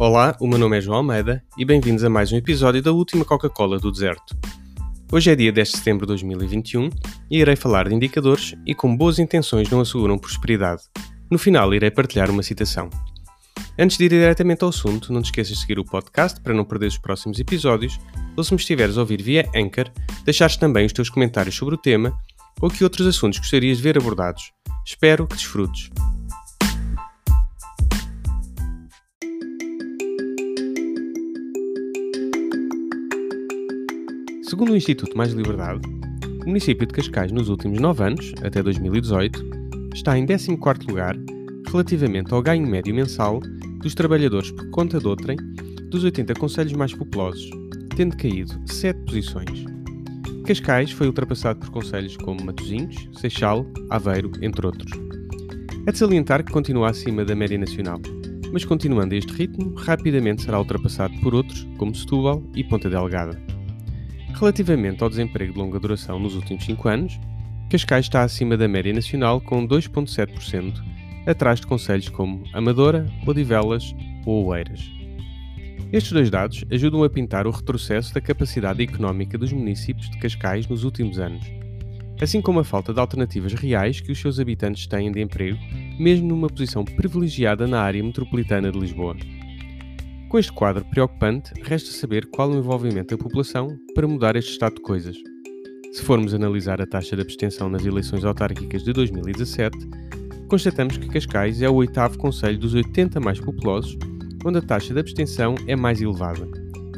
Olá, o meu nome é João Almeida e bem-vindos a mais um episódio da última Coca-Cola do Deserto. Hoje é dia 10 de setembro de 2021 e irei falar de indicadores e como boas intenções não asseguram prosperidade. No final irei partilhar uma citação. Antes de ir diretamente ao assunto, não te esqueças de seguir o podcast para não perder os próximos episódios ou se me estiveres a ouvir via Anchor, deixares também os teus comentários sobre o tema ou que outros assuntos gostarias de ver abordados. Espero que desfrutes. Segundo o Instituto Mais Liberdade, o município de Cascais nos últimos 9 anos, até 2018, está em 14º lugar relativamente ao ganho médio mensal dos trabalhadores por conta de outrem dos 80 conselhos mais populosos, tendo caído 7 posições. Cascais foi ultrapassado por conselhos como Matosinhos, Seixal, Aveiro, entre outros. É de salientar que continua acima da média nacional, mas continuando este ritmo, rapidamente será ultrapassado por outros como Setúbal e Ponta Delgada. Relativamente ao desemprego de longa duração nos últimos 5 anos, Cascais está acima da média nacional com 2,7%, atrás de conselhos como Amadora, Odivelas ou Oeiras. Estes dois dados ajudam a pintar o retrocesso da capacidade económica dos municípios de Cascais nos últimos anos, assim como a falta de alternativas reais que os seus habitantes têm de emprego, mesmo numa posição privilegiada na área metropolitana de Lisboa. Com este quadro preocupante, resta saber qual o envolvimento da população para mudar este estado de coisas. Se formos analisar a taxa de abstenção nas eleições autárquicas de 2017, constatamos que Cascais é o oitavo conselho dos 80 mais populosos, onde a taxa de abstenção é mais elevada,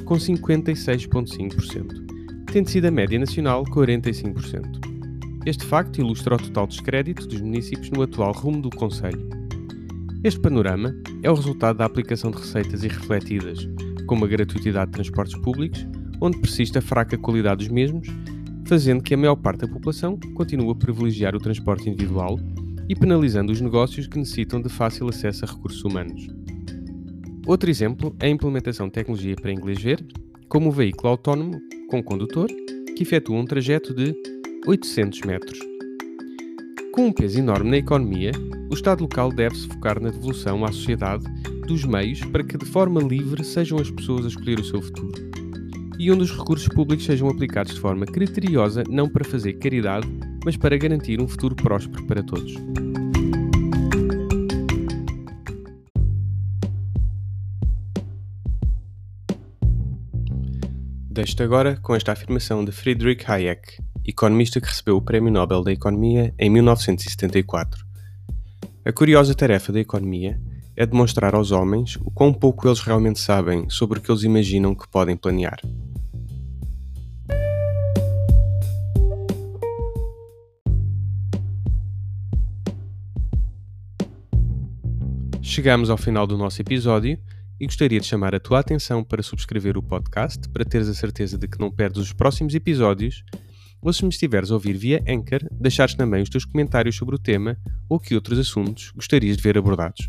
com 56,5%, tendo sido a média nacional 45%. Este facto ilustra o total descrédito dos municípios no atual rumo do Conselho. Este panorama é o resultado da aplicação de receitas irrefletidas, como a gratuitidade de transportes públicos, onde persiste a fraca qualidade dos mesmos, fazendo que a maior parte da população continue a privilegiar o transporte individual e penalizando os negócios que necessitam de fácil acesso a recursos humanos. Outro exemplo é a implementação de tecnologia para inglês ver, como o veículo autónomo com condutor, que efetua um trajeto de 800 metros. Com um peso enorme na economia, o Estado local deve-se focar na devolução à sociedade dos meios para que de forma livre sejam as pessoas a escolher o seu futuro. E onde os recursos públicos sejam aplicados de forma criteriosa, não para fazer caridade, mas para garantir um futuro próspero para todos. Deixo-te agora com esta afirmação de Friedrich Hayek, economista que recebeu o Prémio Nobel da Economia em 1974. A curiosa tarefa da economia é demonstrar aos homens o quão pouco eles realmente sabem sobre o que eles imaginam que podem planear. Chegamos ao final do nosso episódio e gostaria de chamar a tua atenção para subscrever o podcast para teres a certeza de que não perdes os próximos episódios ou se me estiveres a ouvir via Anchor, deixares também os teus comentários sobre o tema ou que outros assuntos gostarias de ver abordados.